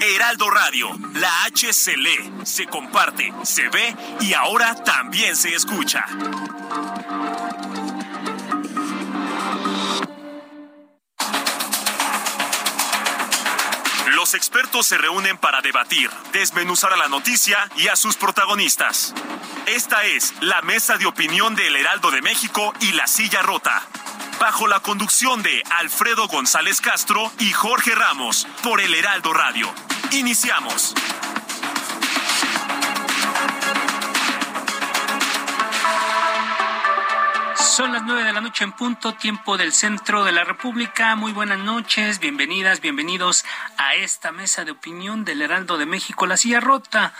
Heraldo Radio, la H se lee, se comparte, se ve y ahora también se escucha. Los expertos se reúnen para debatir, desmenuzar a la noticia y a sus protagonistas. Esta es la mesa de opinión de El Heraldo de México y La Silla Rota. Bajo la conducción de Alfredo González Castro y Jorge Ramos por El Heraldo Radio. Iniciamos. Son las nueve de la noche en punto, tiempo del centro de la República. Muy buenas noches, bienvenidas, bienvenidos a esta mesa de opinión del Heraldo de México, La Silla Rota.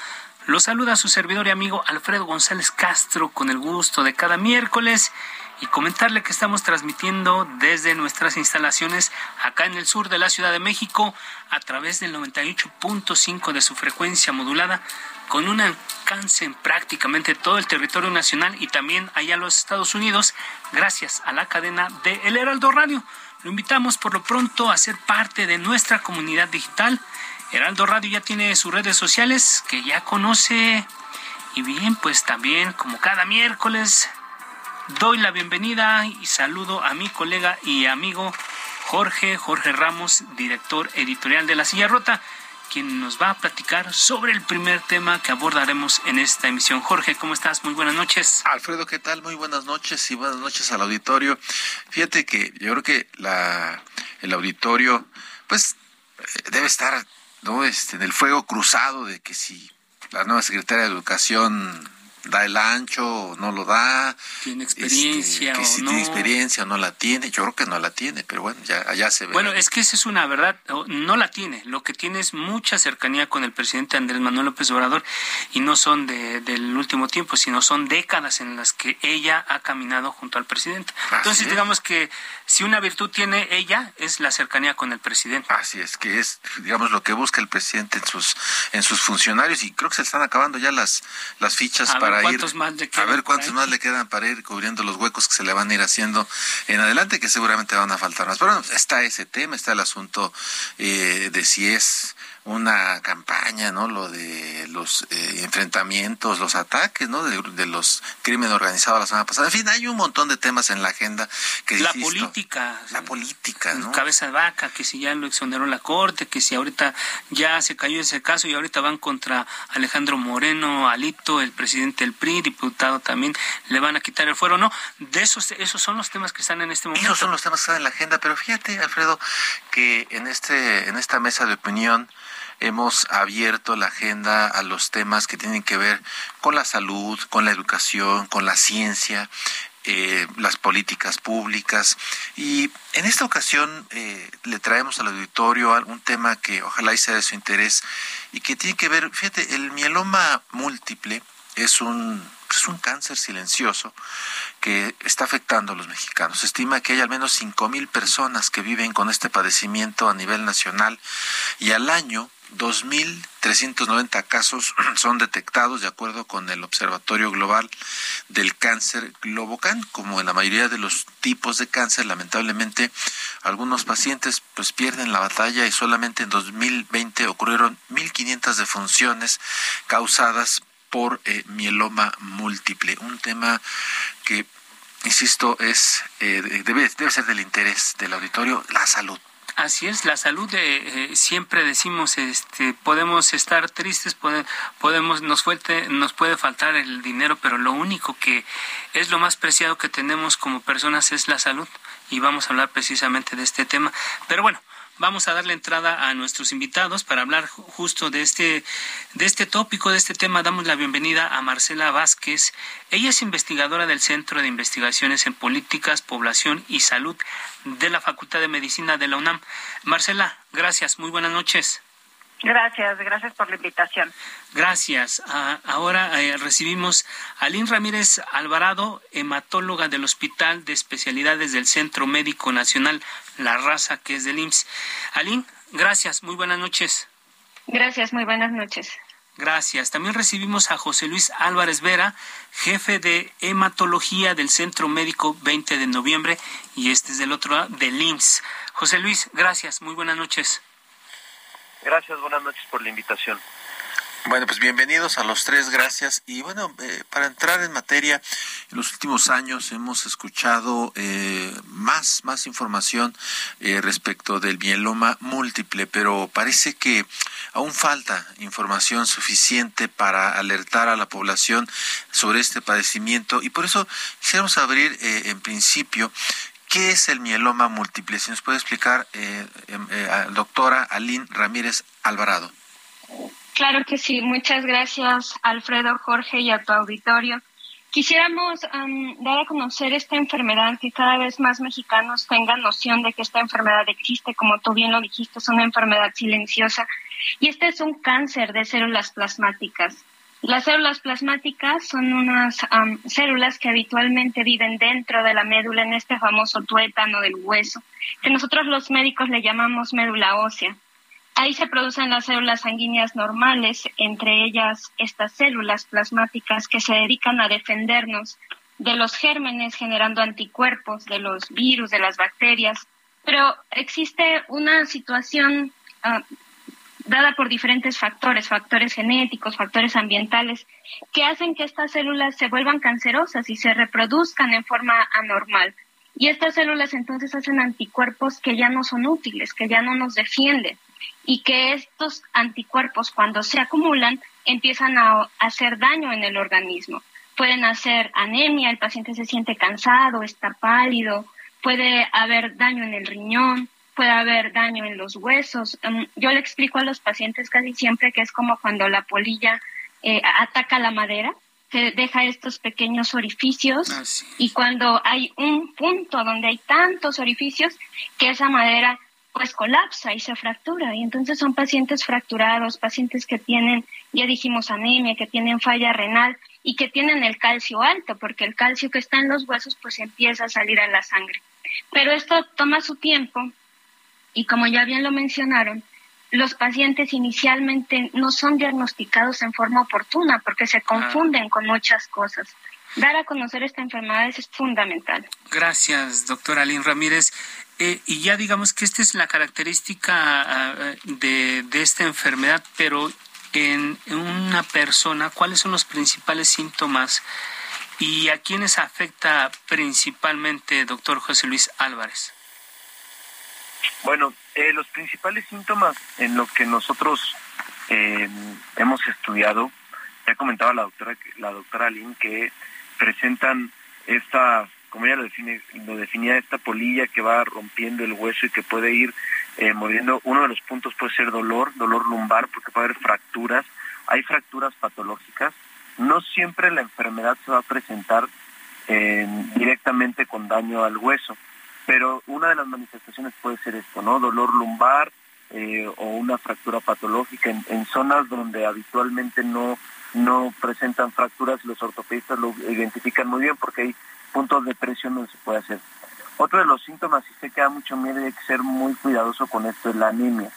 Los saluda su servidor y amigo Alfredo González Castro con el gusto de cada miércoles y comentarle que estamos transmitiendo desde nuestras instalaciones acá en el sur de la Ciudad de México a través del 98.5 de su frecuencia modulada con un alcance en prácticamente todo el territorio nacional y también allá en los Estados Unidos gracias a la cadena de El Heraldo Radio. Lo invitamos por lo pronto a ser parte de nuestra comunidad digital. Heraldo Radio ya tiene sus redes sociales que ya conoce y bien, pues también como cada miércoles doy la bienvenida y saludo a mi colega y amigo Jorge, Jorge Ramos, director editorial de La Silla Rota, quien nos va a platicar sobre el primer tema que abordaremos en esta emisión. Jorge, ¿cómo estás? Muy buenas noches. Alfredo, ¿qué tal? Muy buenas noches y buenas noches al auditorio. Fíjate que yo creo que la, el auditorio, pues, debe estar ¿no? este, en el fuego cruzado de que si la nueva secretaria de Educación da el ancho o no lo da. Tiene experiencia este, que si o no. tiene experiencia o no la tiene. Yo creo que no la tiene, pero bueno, ya allá se ve. Bueno, es que esa es una verdad, no la tiene. Lo que tiene es mucha cercanía con el presidente Andrés Manuel López Obrador y no son de, del último tiempo, sino son décadas en las que ella ha caminado junto al presidente. Así Entonces, es. digamos que si una virtud tiene ella es la cercanía con el presidente. Así es, que es, digamos, lo que busca el presidente en sus en sus funcionarios y creo que se están acabando ya las las fichas A ver para ir cuántos más le a ver cuántos más le quedan para ir cubriendo los huecos que se le van a ir haciendo en adelante que seguramente van a faltar más. Pero bueno, está ese tema, está el asunto eh, de si es una campaña, ¿no? Lo de los eh, enfrentamientos, los ataques, ¿no? De, de los crímenes organizados la semana pasada. En fin, hay un montón de temas en la agenda que La insisto, política. la política, ¿no? Cabeza de vaca, que si ya lo exoneró la corte, que si ahorita ya se cayó ese caso y ahorita van contra Alejandro Moreno, Alito, el presidente del PRI, diputado también, le van a quitar el fuero, no. De esos, esos son los temas que están en este momento. Esos son los temas que están en la agenda, pero fíjate, Alfredo, que en este en esta mesa de opinión hemos abierto la agenda a los temas que tienen que ver con la salud, con la educación, con la ciencia, eh, las políticas públicas. Y en esta ocasión eh, le traemos al auditorio un tema que ojalá y sea de su interés y que tiene que ver, fíjate, el mieloma múltiple es un, es un cáncer silencioso que está afectando a los mexicanos. Se estima que hay al menos 5 mil personas que viven con este padecimiento a nivel nacional y al año 2.390 casos son detectados de acuerdo con el Observatorio Global del Cáncer Globocan. Como en la mayoría de los tipos de cáncer, lamentablemente algunos pacientes pues pierden la batalla y solamente en 2020 ocurrieron 1.500 defunciones causadas por eh, mieloma múltiple. Un tema que, insisto, es eh, debe, debe ser del interés del auditorio, la salud. Así es, la salud eh, eh, siempre decimos, este, podemos estar tristes, pode- podemos nos fuerte, nos puede faltar el dinero, pero lo único que es lo más preciado que tenemos como personas es la salud y vamos a hablar precisamente de este tema. Pero bueno, vamos a darle entrada a nuestros invitados para hablar justo de este, de este tópico, de este tema. Damos la bienvenida a Marcela Vázquez. Ella es investigadora del Centro de Investigaciones en Políticas, Población y Salud de la Facultad de Medicina de la UNAM. Marcela, gracias. Muy buenas noches. Gracias, gracias por la invitación. Gracias. Ah, ahora eh, recibimos a Lynn Ramírez Alvarado, hematóloga del Hospital de Especialidades del Centro Médico Nacional La Raza, que es del IMSS. Alín, gracias. Muy buenas noches. Gracias, muy buenas noches. Gracias. También recibimos a José Luis Álvarez Vera, jefe de hematología del Centro Médico 20 de noviembre, y este es del otro lado, del IMSS. José Luis, gracias. Muy buenas noches. Gracias, buenas noches por la invitación. Bueno, pues bienvenidos a los tres, gracias. Y bueno, eh, para entrar en materia, en los últimos años hemos escuchado eh, más, más información eh, respecto del mieloma múltiple, pero parece que aún falta información suficiente para alertar a la población sobre este padecimiento y por eso quisiéramos abrir en principio ¿Qué es el mieloma múltiple? Si nos puede explicar, eh, em, eh, doctora Aline Ramírez Alvarado. Claro que sí. Muchas gracias, Alfredo, Jorge y a tu auditorio. Quisiéramos dar a conocer esta enfermedad, que cada vez más mexicanos tengan noción de que esta enfermedad existe, como tú bien lo dijiste, es una enfermedad silenciosa. Y este es un cáncer de células plasmáticas. Las células plasmáticas son unas células que habitualmente viven dentro de la médula, en este famoso tuétano del hueso, que nosotros los médicos le llamamos médula ósea. Ahí se producen las células sanguíneas normales, entre ellas estas células plasmáticas que se dedican a defendernos de los gérmenes generando anticuerpos, de los virus, de las bacterias. Pero existe una situación ah, dada por diferentes factores, factores genéticos, factores ambientales, que hacen que estas células se vuelvan cancerosas y se reproduzcan en forma anormal. Y estas células entonces hacen anticuerpos que ya no son útiles, que ya no nos defienden y que estos anticuerpos cuando se acumulan empiezan a hacer daño en el organismo. Pueden hacer anemia, el paciente se siente cansado, está pálido, puede haber daño en el riñón, puede haber daño en los huesos. Em, yo le explico a los pacientes casi siempre que es como cuando la polilla eh, ataca la madera, que deja estos pequeños orificios y cuando hay un punto donde hay tantos orificios que esa madera pues colapsa y se fractura y entonces son pacientes fracturados, pacientes que tienen, ya dijimos anemia, que tienen falla renal y que tienen el calcio alto porque el calcio que está en los huesos pues empieza a salir a la sangre. Pero esto toma su tiempo y como ya bien lo mencionaron, los pacientes inicialmente no son diagnosticados en forma oportuna porque se confunden con muchas cosas. Dar a conocer esta enfermedad es fundamental. Gracias, doctora Lynn Ramírez. Eh, y ya digamos que esta es la característica ah, de, de esta enfermedad, pero en, en, una persona, ¿cuáles son los principales síntomas y a quiénes afecta principalmente, doctor José Luis Álvarez? Bueno, eh, los principales síntomas en lo que nosotros eh, hemos estudiado, ya comentaba la doctora, la doctora Lynn, que presentan esta, como ella lo, define, lo definía, esta polilla que va rompiendo el hueso y que puede ir eh, moviendo. Uno de los puntos puede ser dolor, dolor lumbar, porque puede haber fracturas. Hay fracturas patológicas. No siempre la enfermedad se va a presentar directamente con daño al hueso pero una de las manifestaciones puede ser esto, ¿no? Dolor lumbar eh, o una fractura patológica en, zonas donde habitualmente no, no presentan fracturas y los ortopedistas lo identifican muy bien porque hay puntos de presión donde se puede hacer. Otro de los síntomas, y sé que da mucho miedo hay que ser muy cuidadoso con esto, es la anemia.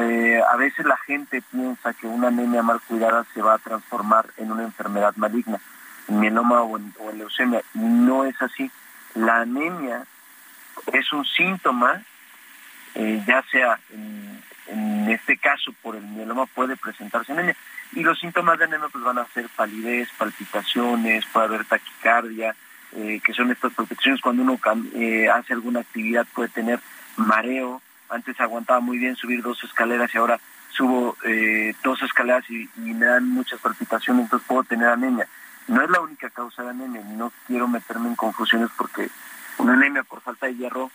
Eh, a veces la gente piensa que una anemia mal cuidada se va a transformar en una enfermedad maligna, en mieloma o en, o en leucemia. No es así. La anemia es un síntoma, eh, ya sea en, este caso por el mieloma puede presentarse anemia. Y los síntomas de anemia pues van a ser palidez, palpitaciones, puede haber taquicardia, eh, que son estas protecciones cuando uno eh, hace alguna actividad puede tener mareo. Antes aguantaba muy bien subir dos escaleras y ahora subo dos escaleras y, y me dan muchas palpitaciones, entonces puedo tener anemia. No es la única causa de anemia, no quiero meterme en confusiones porque una anemia por falta de hierro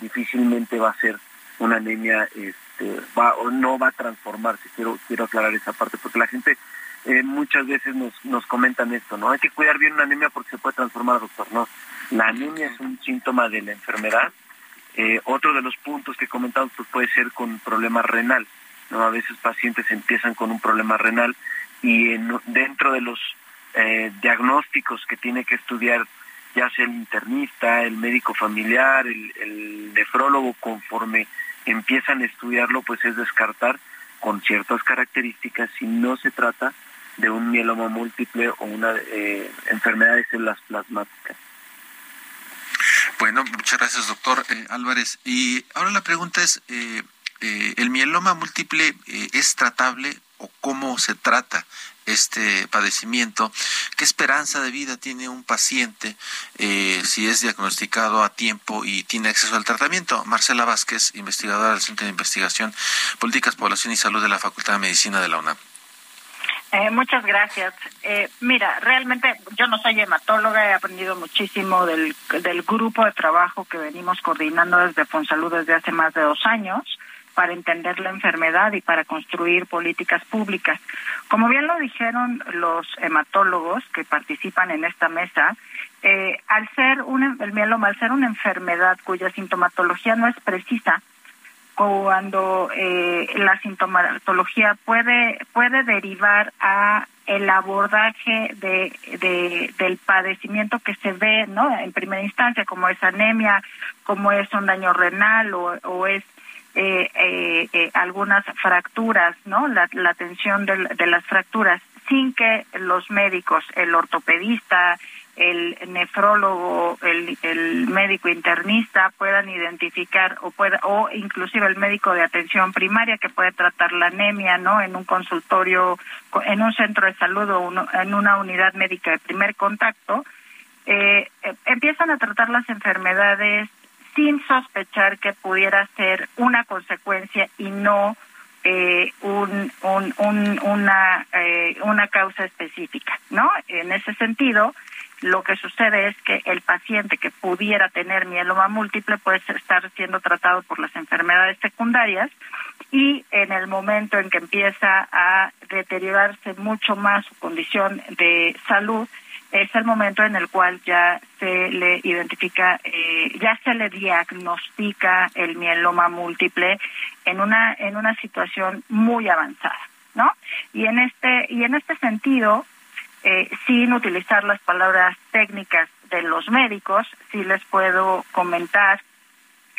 difícilmente va a ser una anemia este, va o no va a transformarse. Quiero quiero aclarar esa parte porque la gente eh, muchas veces nos, nos comentan esto, ¿no? Hay que cuidar bien una anemia porque se puede transformar, doctor. No, la anemia es un síntoma de la enfermedad. Eh, otro de los puntos que comentamos pues, puede ser con problema renal. ¿no? A veces pacientes empiezan con un problema renal y dentro de los eh, diagnósticos que tiene que estudiar ya sea el internista, el médico familiar, el, nefrólogo, conforme empiezan a estudiarlo, pues es descartar con ciertas características si no se trata de un mieloma múltiple o una eh, enfermedad de células plasmáticas. Bueno, muchas gracias, doctor eh, Álvarez. Y ahora la pregunta es, eh ¿el mieloma múltiple es tratable o cómo se trata este padecimiento? ¿Qué esperanza de vida tiene un paciente si es diagnosticado a tiempo y tiene acceso al tratamiento? Marcela Vázquez, investigadora del Centro de Investigación, Políticas, Población y Salud de la Facultad de Medicina de la UNAM. Eh, muchas gracias. Eh, mira, realmente yo no soy hematóloga, he aprendido muchísimo del, del grupo de trabajo que venimos coordinando desde Fonsalud desde hace más de dos años para entender la enfermedad y para construir políticas públicas. Como bien lo dijeron los hematólogos que participan en esta mesa, eh, al ser un, el mieloma, al ser una enfermedad cuya sintomatología no es precisa, cuando eh, la sintomatología puede puede derivar a el abordaje de, del padecimiento que se ve no en primera instancia como es anemia como es un daño renal o, es eh, eh, algunas fracturas no la, la atención de las fracturas sin que los médicos el ortopedista el nefrólogo, el, el médico internista puedan identificar o pueda, o inclusive el médico de atención primaria que puede tratar la anemia, ¿no? En un consultorio, en un centro de salud o en una unidad médica de primer contacto, eh, eh, empiezan a tratar las enfermedades sin sospechar que pudiera ser una consecuencia y no eh, un, un, un, una, eh, una causa específica, ¿no? En ese sentido, lo que sucede es que el paciente que pudiera tener mieloma múltiple puede estar siendo tratado por las enfermedades secundarias y en el momento en que empieza a deteriorarse mucho más su condición de salud, es el momento en el cual ya se le identifica, eh, ya se le diagnostica el mieloma múltiple en una en una situación muy avanzada, ¿no? Y en este y en este sentido, eh, sin utilizar las palabras técnicas de los médicos, sí les puedo comentar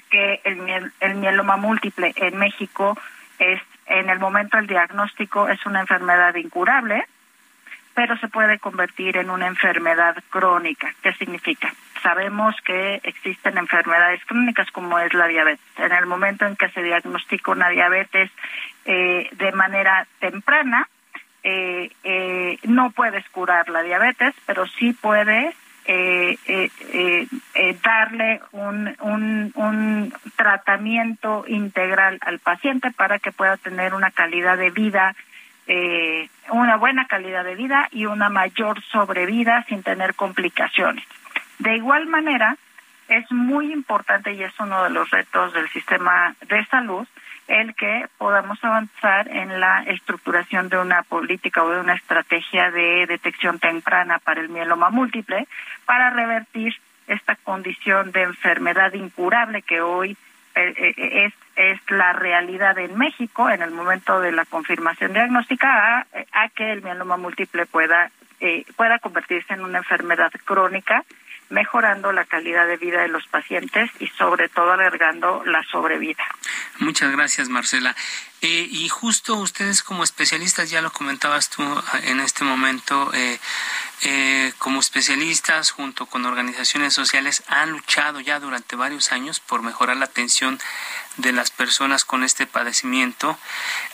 que el, el mieloma múltiple en México es, en el momento del diagnóstico, es una enfermedad incurable, pero se puede convertir en una enfermedad crónica. ¿Qué significa? Sabemos que existen enfermedades crónicas como es la diabetes. En el momento en que se diagnostica una diabetes eh, de manera temprana, eh, eh, no puedes curar la diabetes, pero sí puedes eh, eh, eh, darle un, un, un tratamiento integral al paciente para que pueda tener una calidad de vida, una buena calidad de vida y una mayor sobrevida sin tener complicaciones. De igual manera, es muy importante y es uno de los retos del sistema de salud el que podamos avanzar en la estructuración de una política o de una estrategia de detección temprana para el mieloma múltiple para revertir esta condición de enfermedad incurable que hoy eh, eh, es, es la realidad en México en el momento de la confirmación diagnóstica a, a que el mieloma múltiple pueda eh, pueda convertirse en una enfermedad crónica mejorando la calidad de vida de los pacientes y sobre todo alargando la sobrevida. Muchas gracias, Marcela. Eh, y justo ustedes como especialistas, ya lo comentabas tú ah, en este momento, eh, eh, como especialistas junto con organizaciones sociales han luchado ya durante varios años por mejorar la atención de las personas con este padecimiento.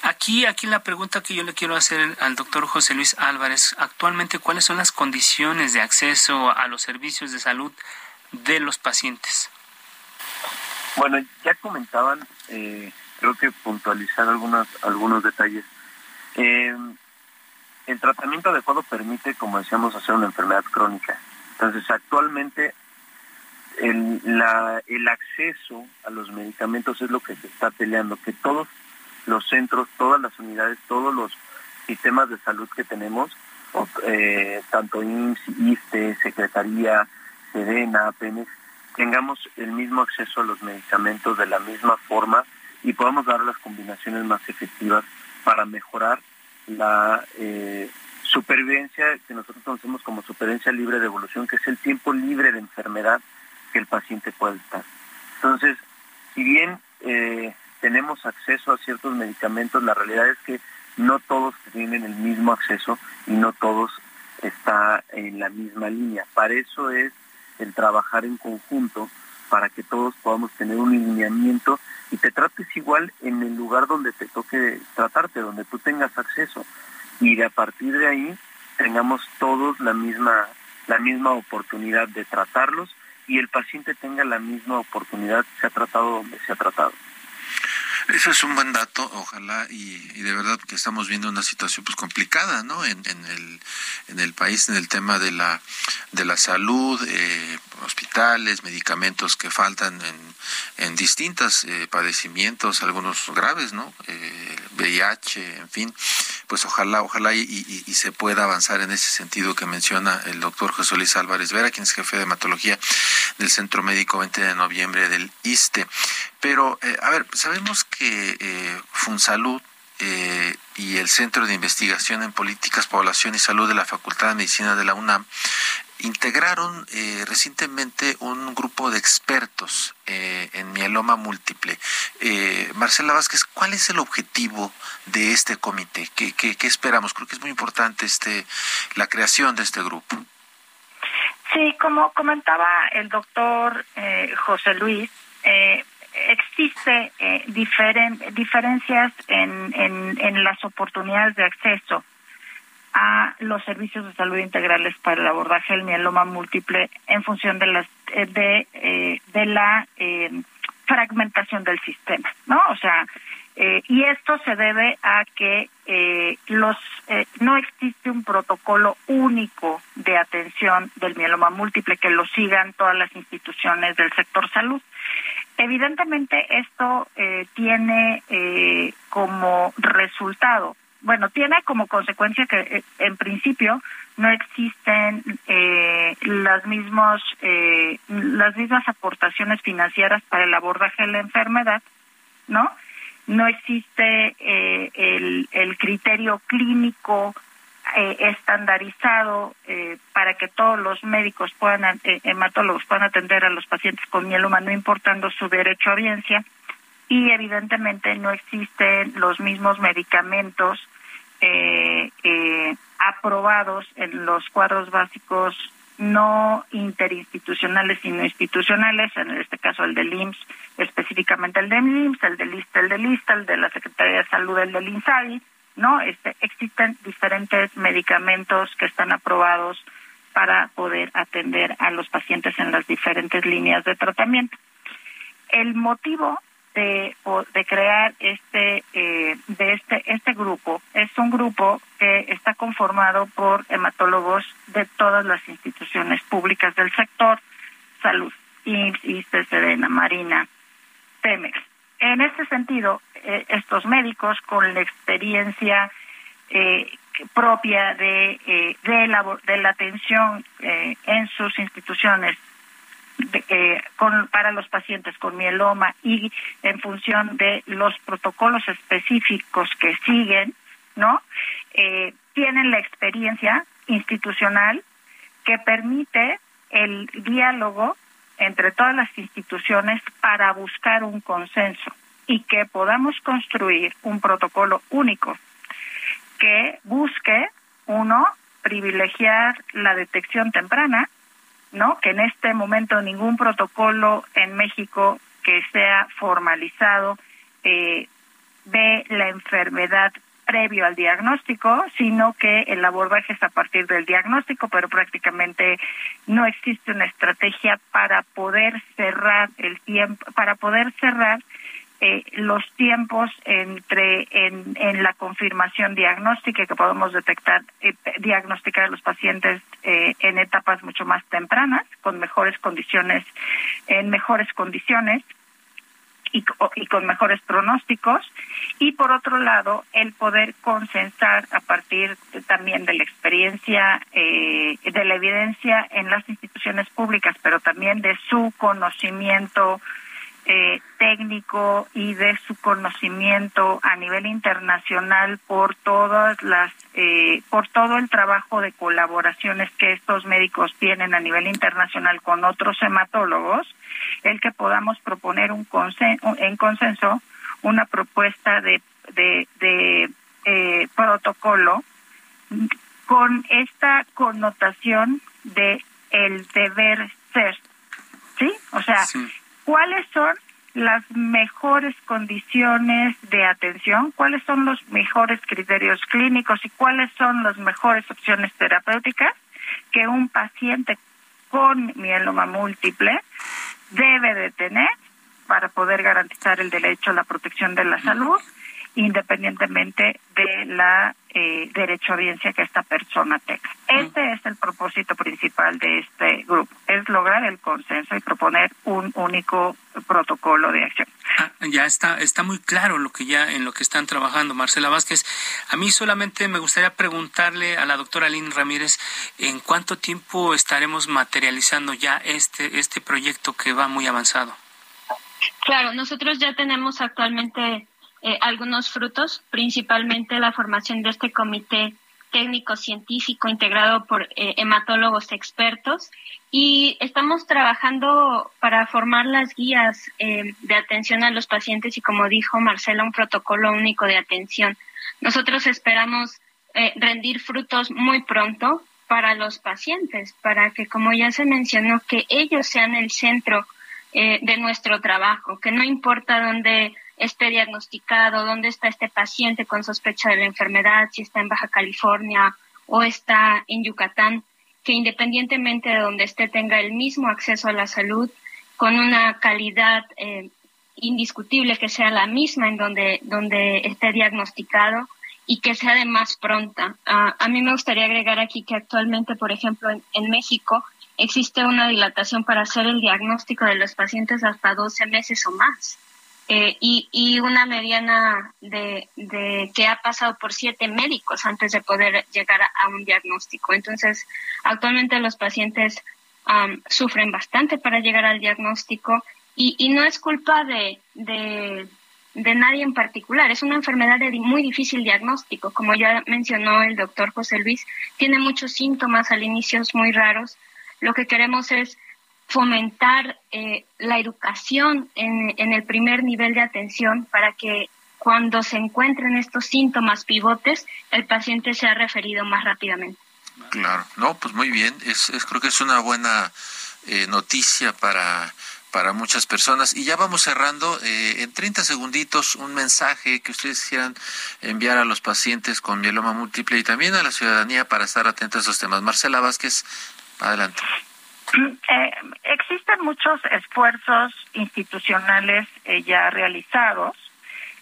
Aquí, aquí la pregunta que yo le quiero hacer al doctor José Luis Álvarez, actualmente, ¿cuáles son las condiciones de acceso a los servicios de salud de los pacientes? Bueno, ya comentaban, creo que puntualizar algunos, algunos detalles. Eh, el tratamiento adecuado permite, como decíamos, hacer una enfermedad crónica. Entonces, actualmente el, acceso a los medicamentos es lo que se está peleando, que todos los centros, todas las unidades, todos los sistemas de salud que tenemos, eh, tanto IMSS, ISTE, Secretaría, SEDENA, Pemex, tengamos el mismo acceso a los medicamentos de la misma forma y podamos dar las combinaciones más efectivas para mejorar la eh, supervivencia que nosotros conocemos como supervivencia libre de evolución, que es el tiempo libre de enfermedad que el paciente puede estar. Entonces, si bien eh, tenemos acceso a ciertos medicamentos, la realidad es que no todos tienen el mismo acceso y no todos está en la misma línea. Para eso es el trabajar en conjunto para que todos podamos tener un lineamiento y te trates igual en el lugar donde te toque tratarte, donde tú tengas acceso y de a partir de ahí tengamos todos la misma la misma oportunidad de tratarlos y el paciente tenga la misma oportunidad se ha tratado donde se ha tratado. Eso es un buen dato, ojalá, y, de verdad que estamos viendo una situación pues complicada, ¿no? En, en, el, en el país, en el tema de la, de la salud, eh, hospitales, medicamentos que faltan en, en distintos eh, padecimientos, algunos graves, ¿no? Eh, VIH, en fin, pues ojalá, ojalá y, y, se pueda avanzar en ese sentido que menciona el doctor José Luis Álvarez Vera, quien es jefe de hematología del Centro Médico 20 de noviembre del ISTE. Pero, eh, a ver, sabemos que eh, FunSalud eh, y el Centro de Investigación en Políticas, Población y Salud de la Facultad de Medicina de la UNAM integraron eh, recientemente un grupo de expertos eh, en mieloma múltiple. Eh, Marcela Vázquez, ¿cuál es el objetivo de este comité? ¿Qué, qué, esperamos? Creo que es muy importante este la creación de este grupo. Sí, como comentaba el doctor José Luis, existe diferencias en, en, en las oportunidades de acceso a los servicios de salud integrales para el abordaje del mieloma múltiple en función de las eh, de eh, de la eh, fragmentación del sistema, ¿no? O sea, y esto se debe a que los no existe un protocolo único de atención del mieloma múltiple que lo sigan todas las instituciones del sector salud. Evidentemente esto tiene como resultado bueno, tiene como consecuencia que eh, en principio no existen eh, las mismos eh, las mismas aportaciones financieras para el abordaje de la enfermedad, ¿no? No existe el, el criterio clínico estandarizado para que todos los médicos puedan, hematólogos puedan atender a los pacientes con mieloma, no importando su derecho a audiencia. Y evidentemente no existen los mismos medicamentos eh, eh, aprobados en los cuadros básicos no interinstitucionales sino institucionales, en este caso el del IMSS, específicamente el del IMSS, el del ISTA, el del ISTA, el de la Secretaría de Salud, el del INSABI, ¿no? Este, existen diferentes medicamentos que están aprobados para poder atender a los pacientes en las diferentes líneas de tratamiento. El motivo de, crear este eh, de este este grupo es un grupo que está conformado por hematólogos de todas las instituciones públicas del sector salud IMSS, ISTE, SEDENA, Marina, Pemex. En este sentido, eh, estos médicos con la experiencia eh, propia de, de, la, de la atención en sus instituciones eh, con, para los pacientes con mieloma y en función de los protocolos específicos que siguen, ¿no? Eh, tienen la experiencia institucional que permite el diálogo entre todas las instituciones para buscar un consenso y que podamos construir un protocolo único que busque, uno, privilegiar la detección temprana, ¿no? Que en este momento ningún protocolo en México que sea formalizado eh, ve la enfermedad previo al diagnóstico, sino que el abordaje es a partir del diagnóstico, pero prácticamente no existe una estrategia para poder cerrar el tiempo, para poder cerrar eh, los tiempos entre en, la confirmación diagnóstica que podemos detectar eh, diagnosticar a los pacientes eh, en etapas mucho más tempranas con mejores condiciones en mejores condiciones y, y, con mejores pronósticos. Y por otro lado el poder consensar a partir también de la experiencia eh, de la evidencia en las instituciones públicas pero también de su conocimiento eh, técnico y de su conocimiento a nivel internacional por todas las eh, por todo el trabajo de colaboraciones que estos médicos tienen a nivel internacional con otros hematólogos el que podamos proponer un en consenso una propuesta de de, de eh, protocolo con esta connotación de el deber ser sí o sea cuáles son las mejores condiciones de atención, cuáles son los mejores criterios clínicos y cuáles son las mejores opciones terapéuticas que un paciente con mieloma múltiple debe de tener para poder garantizar el derecho a la protección de la salud independientemente de la eh, derecho a audiencia que esta persona tenga. Este es el propósito principal de este grupo, es lograr el consenso y proponer un único protocolo de acción. Ah, ya está, está muy claro lo que ya en lo que están trabajando, Marcela Vázquez. A mí solamente me gustaría preguntarle a la doctora Lynn Ramírez en cuánto tiempo estaremos materializando ya este este proyecto que va muy avanzado. Claro, nosotros ya tenemos actualmente eh, algunos frutos, principalmente la formación de este comité técnico científico integrado por eh, hematólogos expertos y estamos trabajando para formar las guías eh, de atención a los pacientes y como dijo Marcela, un protocolo único de atención. Nosotros esperamos rendir frutos muy pronto para los pacientes, para que como ya se mencionó, que ellos sean el centro de nuestro trabajo, que no importa dónde esté diagnosticado, dónde está este paciente con sospecha de la enfermedad, si está en Baja California o está en Yucatán, que independientemente de donde esté tenga el mismo acceso a la salud con una calidad eh, indiscutible que sea la misma en donde, donde esté diagnosticado y que sea de más pronta. Ah, a mí me gustaría agregar aquí que actualmente, por ejemplo, en, México existe una dilatación para hacer el diagnóstico de los pacientes hasta 12 meses o más. Eh, y, y, una mediana de, de, que ha pasado por siete médicos antes de poder llegar a, un diagnóstico. Entonces, actualmente los pacientes sufren bastante para llegar al diagnóstico y, y no es culpa de, de, de, nadie en particular. Es una enfermedad de muy difícil diagnóstico. Como ya mencionó el doctor José Luis, tiene muchos síntomas al inicio muy raros. Lo que queremos es fomentar eh, la educación en, en el primer nivel de atención para que cuando se encuentren estos síntomas pivotes, el paciente sea referido más rápidamente. Claro, no, pues muy bien, es, creo que es una buena eh, noticia para, para muchas personas. Y ya vamos cerrando, eh, en 30 segunditos, un mensaje que ustedes quieran enviar a los pacientes con mieloma múltiple y también a la ciudadanía para estar atentos a esos temas. Marcela Vázquez, adelante. Eh, existen muchos esfuerzos institucionales eh, ya realizados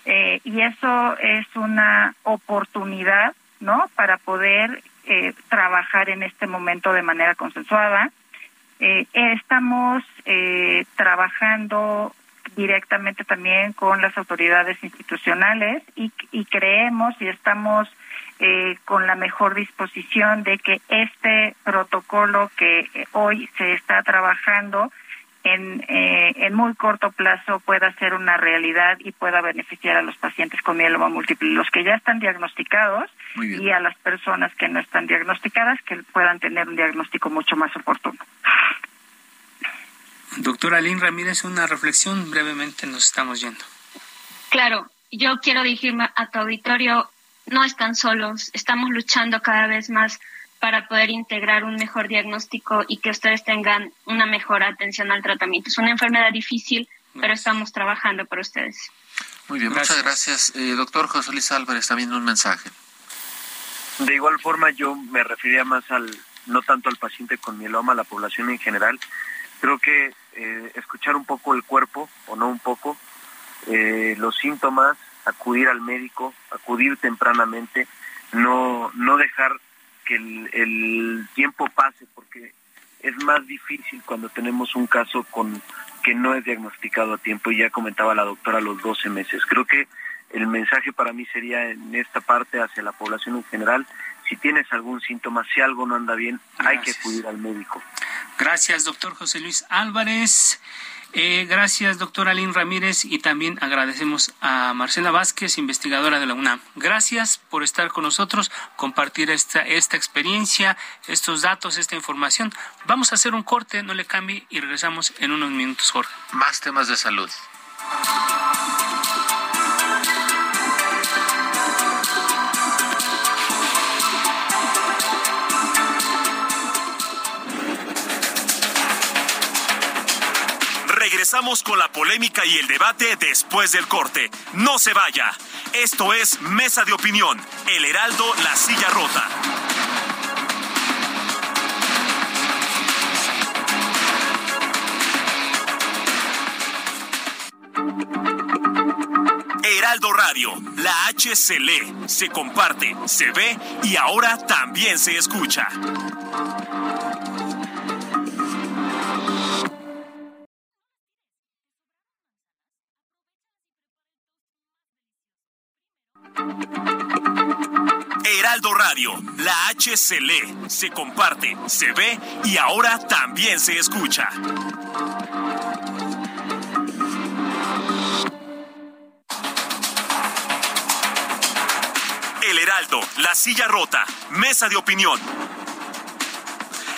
eh, y eso es una oportunidad, ¿no? Para poder eh, trabajar en este momento de manera consensuada. estamos trabajando directamente también con las autoridades institucionales y, y creemos y estamos eh, con la mejor disposición de que este protocolo que eh, hoy se está trabajando en, eh, en muy corto plazo pueda ser una realidad y pueda beneficiar a los pacientes con mieloma múltiple, los que ya están diagnosticados y a las personas que no están diagnosticadas que puedan tener un diagnóstico mucho más oportuno. Doctora Lynn Ramírez, una reflexión brevemente nos estamos yendo. Claro, yo quiero dirigirme a tu auditorio no están solos, estamos luchando cada vez más para poder integrar un mejor diagnóstico y que ustedes tengan una mejor atención al tratamiento. Es una enfermedad difícil, pero estamos trabajando por ustedes. Muy bien, muchas gracias. Eh, doctor José Luis Álvarez, también un mensaje. De igual forma, yo me refería más al, no tanto al paciente con mieloma, a la población en general. Creo que eh, escuchar un poco el cuerpo, o no un poco, eh, los síntomas, acudir al médico, acudir tempranamente, no, no dejar que el, el tiempo pase, porque es más difícil cuando tenemos un caso con que no es diagnosticado a tiempo y ya comentaba la doctora los 12 meses. Creo que el mensaje para mí sería en esta parte hacia la población en general, si tienes algún síntoma, si algo no anda bien, hay que acudir al médico. Gracias, doctor José Luis Álvarez. Eh, gracias, doctora Aline Ramírez, y también agradecemos a Marcela Vázquez, investigadora de la UNAM. Gracias por estar con nosotros, compartir esta experiencia, estos datos, esta información. Vamos a hacer un corte, no le cambie, y regresamos en unos minutos, Jorge. Más temas de salud. Regresamos con la polémica y el debate después del corte. No se vaya. Esto es Mesa de Opinión, El Heraldo, La Silla Rota. Heraldo Radio, la H se lee, se comparte, se ve y ahora también se escucha. Heraldo Radio, la H se lee, se comparte, se ve y ahora también se escucha. El Heraldo, la silla rota, mesa de opinión.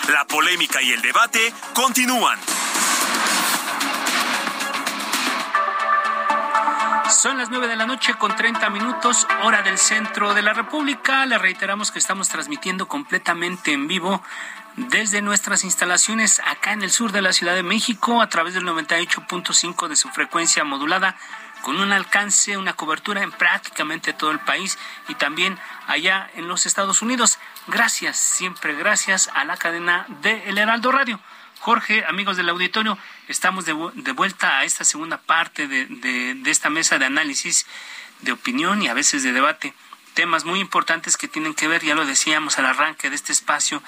La polémica y el debate continúan. Son las nueve de la noche con 30 minutos, hora del centro de la República. Le reiteramos que estamos transmitiendo completamente en vivo desde nuestras instalaciones acá en el sur de la Ciudad de México a través del 98.5 de su frecuencia modulada con un alcance, una cobertura en prácticamente todo el país y también allá en los Estados Unidos. Gracias, siempre gracias a la cadena de El Heraldo Radio. Jorge, amigos del auditorio, estamos de, vuelta a esta segunda parte de, de, esta mesa de análisis, de opinión y a veces de debate. Temas muy importantes que tienen que ver, ya lo decíamos al arranque de este espacio,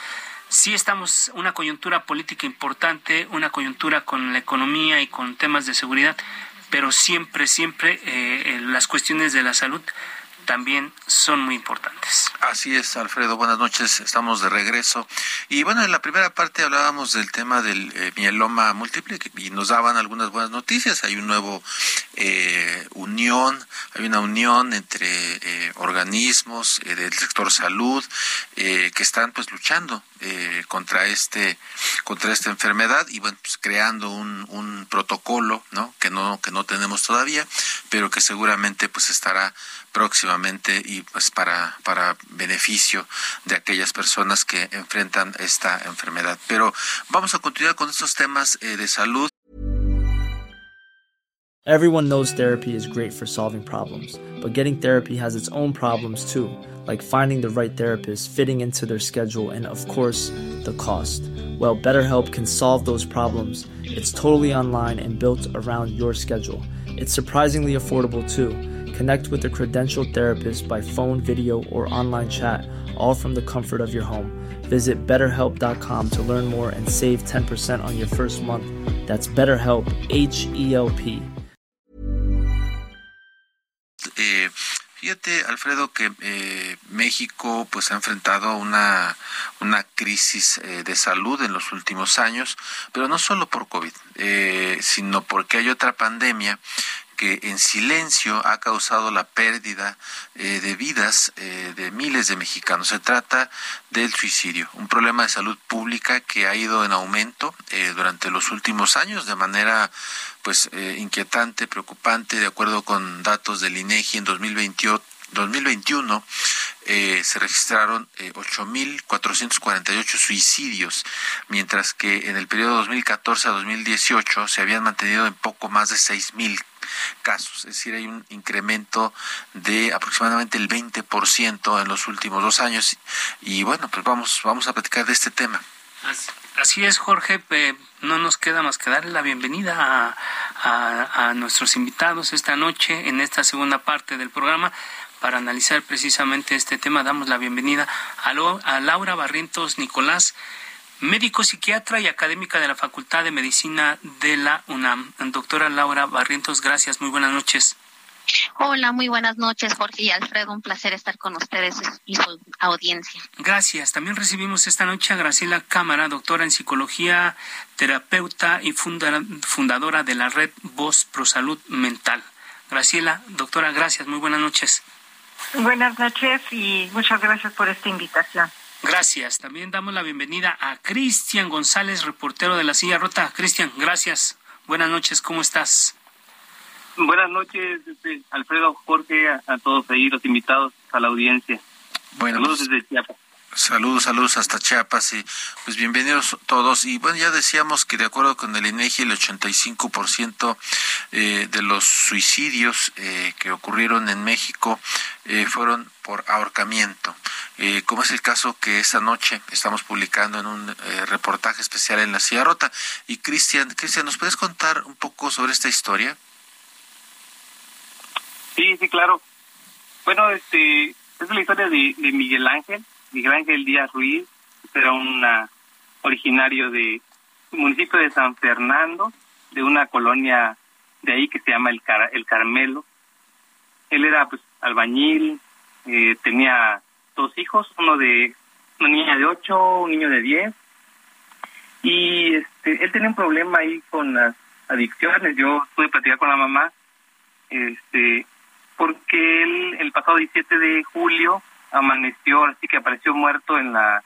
sí estamos una coyuntura política importante, una coyuntura con la economía y con temas de seguridad, pero siempre, siempre eh, las cuestiones de la salud también son muy importantes. Así es, Alfredo. Buenas noches. Estamos de regreso. Y bueno, en la primera parte hablábamos del tema del eh, mieloma múltiple y nos daban algunas buenas noticias. Hay un nuevo eh, unión, hay una unión entre eh, organismos del sector salud que están pues luchando contra este contra esta enfermedad y bueno pues creando un, un protocolo, ¿no? Que no que no tenemos todavía, pero que seguramente pues estará próximamente y pues para, para beneficio de aquellas personas que enfrentan esta enfermedad. Pero vamos a continuar con estos temas eh, de salud. Everyone knows therapy is great for solving problems, but getting therapy has its own problems too, like finding the right therapist, fitting into their schedule, and of course, the cost. Well, BetterHelp can solve those problems. It's totally online and built around your schedule. It's surprisingly affordable too. Connect with a credentialed therapist by phone, video, or online chat, all from the comfort of your home. Visit betterhelp.com to learn more and save 10% on your first month. That's BetterHelp, H E L P. Eh, fíjate, Alfredo, que eh, México pues ha enfrentado una, una crisis eh, de salud en los últimos años, pero no solo por COVID, eh, sino porque hay otra pandemia que en silencio ha causado la pérdida eh, de vidas eh, de miles de mexicanos. Se trata del suicidio, un problema de salud pública que ha ido en aumento eh, durante los últimos años de manera pues inquietante, preocupante, de acuerdo con datos del INEGI en 2028 2021 eh, se registraron eh, 8.448 suicidios, mientras que en el periodo 2014 a 2018 se habían mantenido en poco más de 6.000 casos, es decir, hay un incremento de aproximadamente el 20% en los últimos dos años y bueno, pues vamos vamos a platicar de este tema. Así es, Jorge. no nos queda más que darle la bienvenida a, a, nuestros invitados esta noche en esta segunda parte del programa para analizar precisamente este tema. Damos la bienvenida a, a Laura Barrientos Nicolás, médico psiquiatra y académica de la Facultad de Medicina de la UNAM. Doctora Laura Barrientos, gracias, muy buenas noches. Hola, muy buenas noches, Jorge y Alfredo. Un placer estar con ustedes y su audiencia. Gracias. También recibimos esta noche a Graciela Cámara, doctora en psicología, terapeuta y fundadora de la red Voz Pro Salud Mental. Graciela, doctora, gracias. Muy buenas noches. Buenas noches y muchas gracias por esta invitación. Gracias. También damos la bienvenida a Cristian González, reportero de La Silla Rota. Cristian, gracias. Buenas noches, ¿cómo estás? Buenas noches, este, Alfredo, Jorge, a, todos ahí, los invitados, a la audiencia. Bueno, saludos pues, desde Chiapas. Saludos, saludos hasta Chiapas y pues bienvenidos todos. Y bueno, ya decíamos que de acuerdo con el INEGI el 85% eh, de los suicidios eh, que ocurrieron en México eh, fueron por ahorcamiento. Eh, como es el caso que esta noche estamos publicando en un eh, reportaje especial en la Silla Rota. Y Cristian, Cristian, ¿nos puedes contar un poco sobre esta historia? Sí, sí, claro. Bueno, este, es la historia de, Miguel Ángel, Miguel Ángel Díaz Ruiz, era un originario de municipio de San Fernando, de una colonia de ahí que se llama el, el Carmelo. Él era pues albañil, eh, tenía dos hijos, uno de una niña de ocho, un niño de diez, y este, él tenía un problema ahí con las adicciones. Yo pude platicar con la mamá, este, porque él el pasado 17 de julio amaneció, así que apareció muerto en la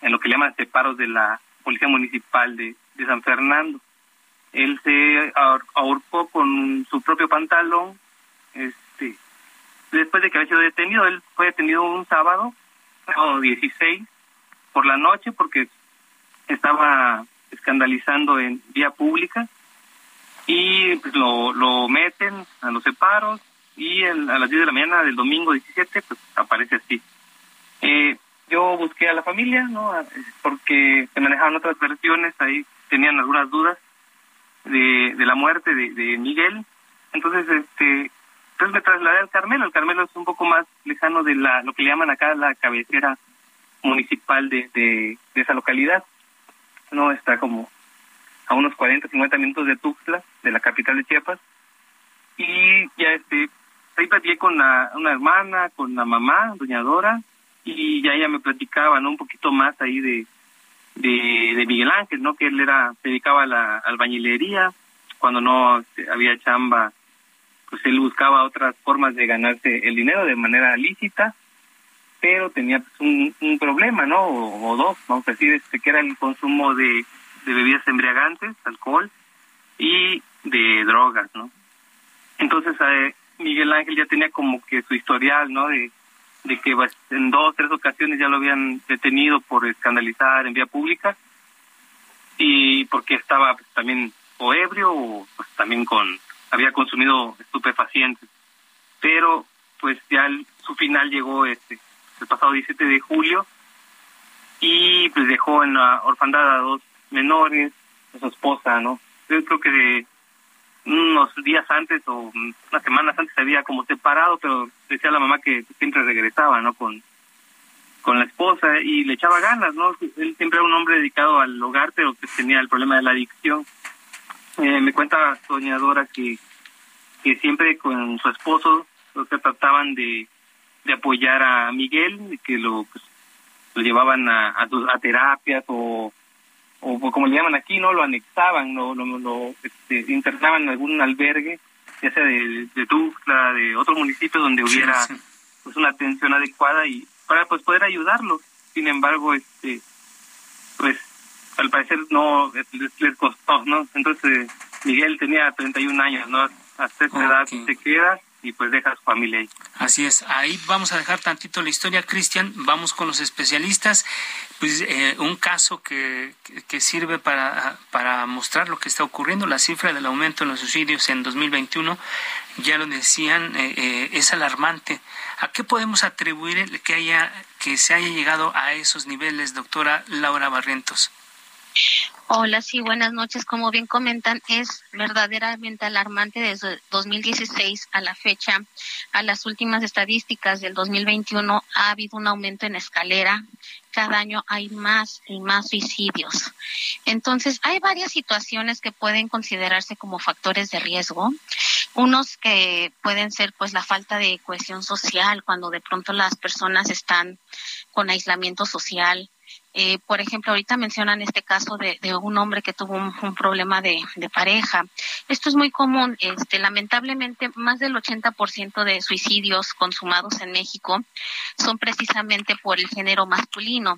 en lo que llaman separos de la policía municipal de, San Fernando. Él se ahorcó con su propio pantalón, este, después de que había sido detenido. Él fue detenido un sábado, o 16, por la noche, porque estaba escandalizando en vía pública y pues lo, lo meten a los separos y a las 10 de la mañana del domingo 17 pues aparece así. Eh, yo busqué a la familia, ¿no? Porque se manejaban otras versiones, ahí tenían algunas dudas de, de la muerte de, Miguel. Entonces, este, entonces me trasladé al Carmelo. El Carmelo es un poco más lejano de la, lo que le llaman acá la cabecera municipal de, de, de esa localidad. No está como a unos 40, 50 minutos de Tuxtla, de la capital de Chiapas. Y ya este, ahí platiqué con la, una hermana, con la mamá, doña Dora, y ya ella me platicaba, ¿no? Un poquito más ahí de, de, Miguel Ángel, ¿no? Que él era, se dedicaba a la albañilería, cuando no había chamba, pues él buscaba otras formas de ganarse el dinero de manera lícita, pero tenía pues, un, un problema, ¿no? O, dos, vamos a decir, este, que era el consumo de, de bebidas embriagantes, alcohol y de drogas, ¿no? Entonces, eh, Miguel Ángel ya tenía como que su historial, ¿no? De, que en dos, tres ocasiones ya lo habían detenido por escandalizar en vía pública y porque estaba pues, también o ebrio o pues, también con había consumido estupefacientes. Pero pues ya su final llegó este el pasado 17 de julio y pues dejó en la orfandad a dos menores, a su esposa, ¿no? Yo creo que de, unos días antes o unas semanas antes había como separado, pero decía la mamá que siempre regresaba, ¿no? Con, con la esposa y le echaba ganas, ¿no? Él siempre era un hombre dedicado al hogar, pero que tenía el problema de la adicción. Eh, me cuenta soñadora que, que siempre con su esposo se trataban de, de apoyar a Miguel, que lo, pues, lo llevaban a, a, a terapias o o como le llaman aquí, no lo anexaban, lo, lo, este, internaban en algún albergue, ya sea de, de Tuxtla, de otro municipio donde hubiera pues una atención adecuada y para pues poder ayudarlo. Sin embargo, este pues al parecer no les, costó, ¿no? Entonces Miguel tenía 31 años, ¿no? Hasta esa edad se queda y pues deja a su familia ahí. Así es, ahí vamos a dejar tantito la historia, Cristian, vamos con los especialistas, pues eh, un caso que, que sirve para, para mostrar lo que está ocurriendo, la cifra del aumento en los suicidios en 2021, ya lo decían, eh, eh, es alarmante. ¿A qué podemos atribuir que haya que se haya llegado a esos niveles, doctora Laura Barrientos? Hola, sí, buenas noches. Como bien comentan, es verdaderamente alarmante desde 2016 a la fecha. A las últimas estadísticas del 2021 ha habido un aumento en escalera. Cada año hay más y más suicidios. Entonces, hay varias situaciones que pueden considerarse como factores de riesgo. Unos que pueden ser pues la falta de cohesión social, cuando de pronto las personas están con aislamiento social, eh, por ejemplo, ahorita mencionan este caso de, un hombre que tuvo un, problema de, pareja. Esto es muy común. Este, lamentablemente, más del 80% de suicidios consumados en México son precisamente por el género masculino.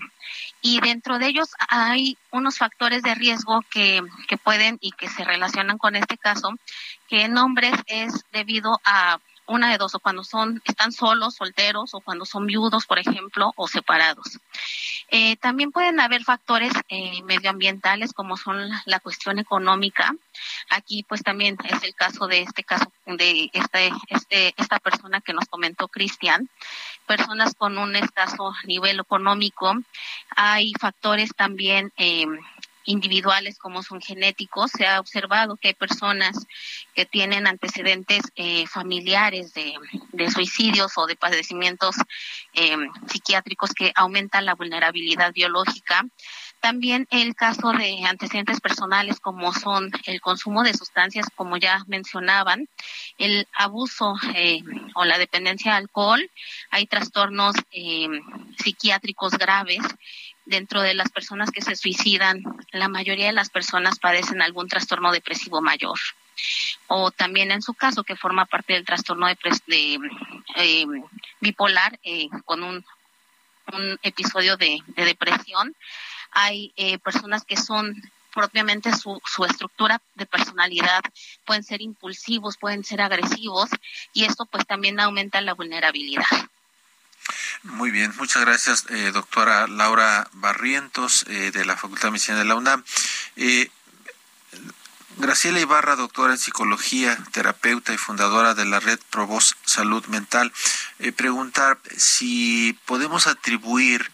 Y dentro de ellos hay unos factores de riesgo que, que pueden y que se relacionan con este caso, que en hombres es debido a una de dos, o cuando son, están solos, solteros, o cuando son viudos, por ejemplo, o separados. Eh, también pueden haber factores eh, medioambientales como son la, cuestión económica. Aquí, pues también es el caso de este caso de este, este, esta persona que nos comentó Cristian, personas con un escaso nivel económico. Hay factores también eh, individuales como son genéticos, se ha observado que hay personas que tienen antecedentes eh, familiares de, suicidios o de padecimientos eh, psiquiátricos que aumentan la vulnerabilidad biológica. También el caso de antecedentes personales como son el consumo de sustancias, como ya mencionaban, el abuso eh, o la dependencia al alcohol, hay trastornos psiquiátricos graves dentro de las personas que se suicidan, la mayoría de las personas padecen algún trastorno depresivo mayor. O también en su caso, que forma parte del trastorno de, eh, bipolar eh, con un, episodio de, depresión, hay eh, personas que son propiamente su, su estructura de personalidad, pueden ser impulsivos, pueden ser agresivos y esto pues también aumenta la vulnerabilidad. Muy bien, muchas gracias, eh, doctora Laura Barrientos, eh, de la Facultad de Medicina de la UNAM. Eh, Graciela Ibarra, doctora en psicología, terapeuta y fundadora de la red Provoz Salud Mental, preguntar si podemos atribuir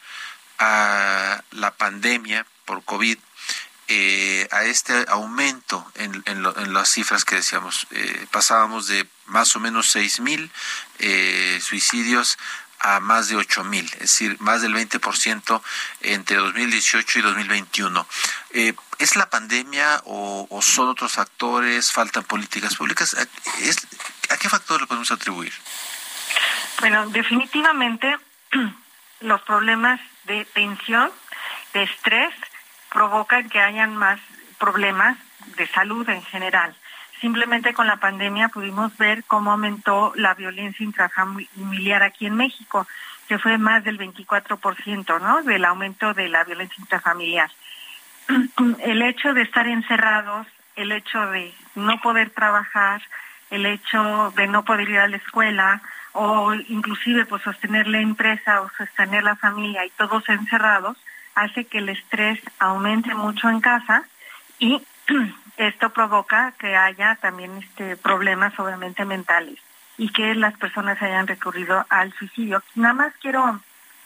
a la pandemia por COVID a este aumento en, las cifras que decíamos. pasábamos de más o menos seis mil suicidios a más de 8 mil, es decir, más del 20% entre 2018 y 2021. Eh, ¿Es la pandemia o, son otros factores? ¿Faltan políticas públicas? ¿A qué factor le podemos atribuir? Bueno, definitivamente los problemas de tensión, de estrés, provocan que hayan más problemas de salud en general. Simplemente con la pandemia pudimos ver cómo aumentó la violencia intrafamiliar aquí en México, que fue más del 24%, ¿no? Del aumento de la violencia intrafamiliar. El hecho de estar encerrados, el hecho de no poder trabajar, el hecho de no poder ir a la escuela o inclusive pues sostener la empresa o sostener la familia y todos encerrados, hace que el estrés aumente mucho en casa y esto provoca que haya también este problemas obviamente mentales y que las personas hayan recurrido al suicidio. Nada más quiero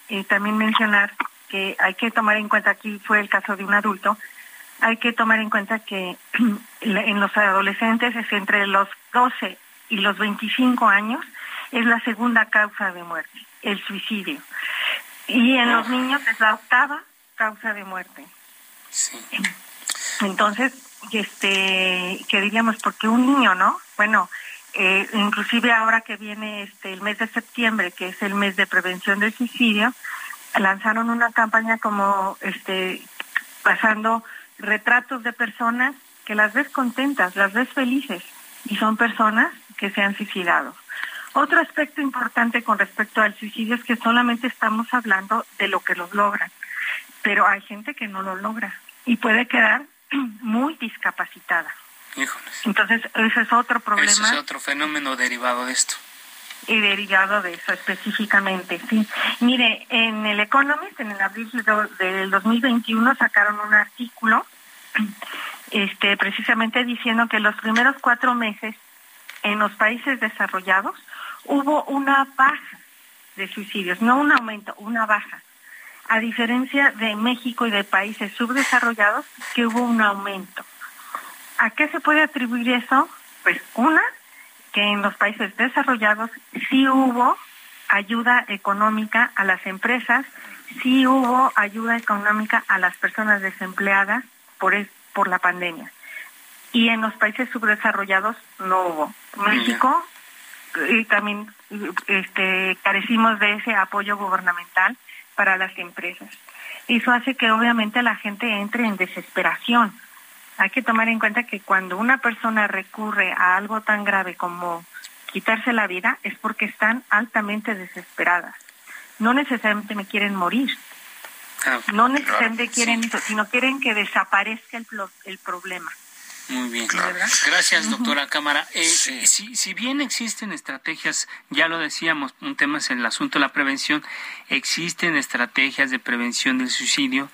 eh, también mencionar que hay que tomar en cuenta, aquí fue el caso de un adulto, hay que tomar en cuenta que en los adolescentes es entre los 12 y los 25 años es la segunda causa de muerte, el suicidio. Y en los niños es la octava causa de muerte. Entonces, este, que diríamos, porque un niño, ¿no? Bueno, eh, inclusive ahora que viene este el mes de septiembre, que es el mes de prevención del suicidio, lanzaron una campaña como este pasando retratos de personas que las ves contentas, las ves felices y son personas que se han suicidado. Otro aspecto importante con respecto al suicidio es que solamente estamos hablando de lo que los logran, pero hay gente que no lo logra y puede quedar muy discapacitada. Entonces, ese es otro problema. Ese es otro fenómeno derivado de esto. Y derivado de eso específicamente, sí. Mire, en el Economist, en el abril del 2021, sacaron un artículo este, precisamente diciendo que los primeros cuatro meses en los países desarrollados hubo una baja de suicidios, no un aumento, una baja. A diferencia de México y de países subdesarrollados, que hubo un aumento. ¿A qué se puede atribuir eso? Pues una, que en los países desarrollados sí hubo ayuda económica a las empresas, sí hubo ayuda económica a las personas desempleadas por, por la pandemia. Y en los países subdesarrollados no hubo. México y también este, carecimos de ese apoyo gubernamental para las empresas. Eso hace que obviamente la gente entre en desesperación. Hay que tomar en cuenta que cuando una persona recurre a algo tan grave como quitarse la vida es porque están altamente desesperadas. No necesariamente me quieren morir. Ah, no necesariamente quieren eso, sino quieren que desaparezca el, el problema. Muy bien. Gracias, doctora Cámara. Eh, si, si, bien existen estrategias, ya lo decíamos, un tema es el asunto de la prevención, existen estrategias de prevención del suicidio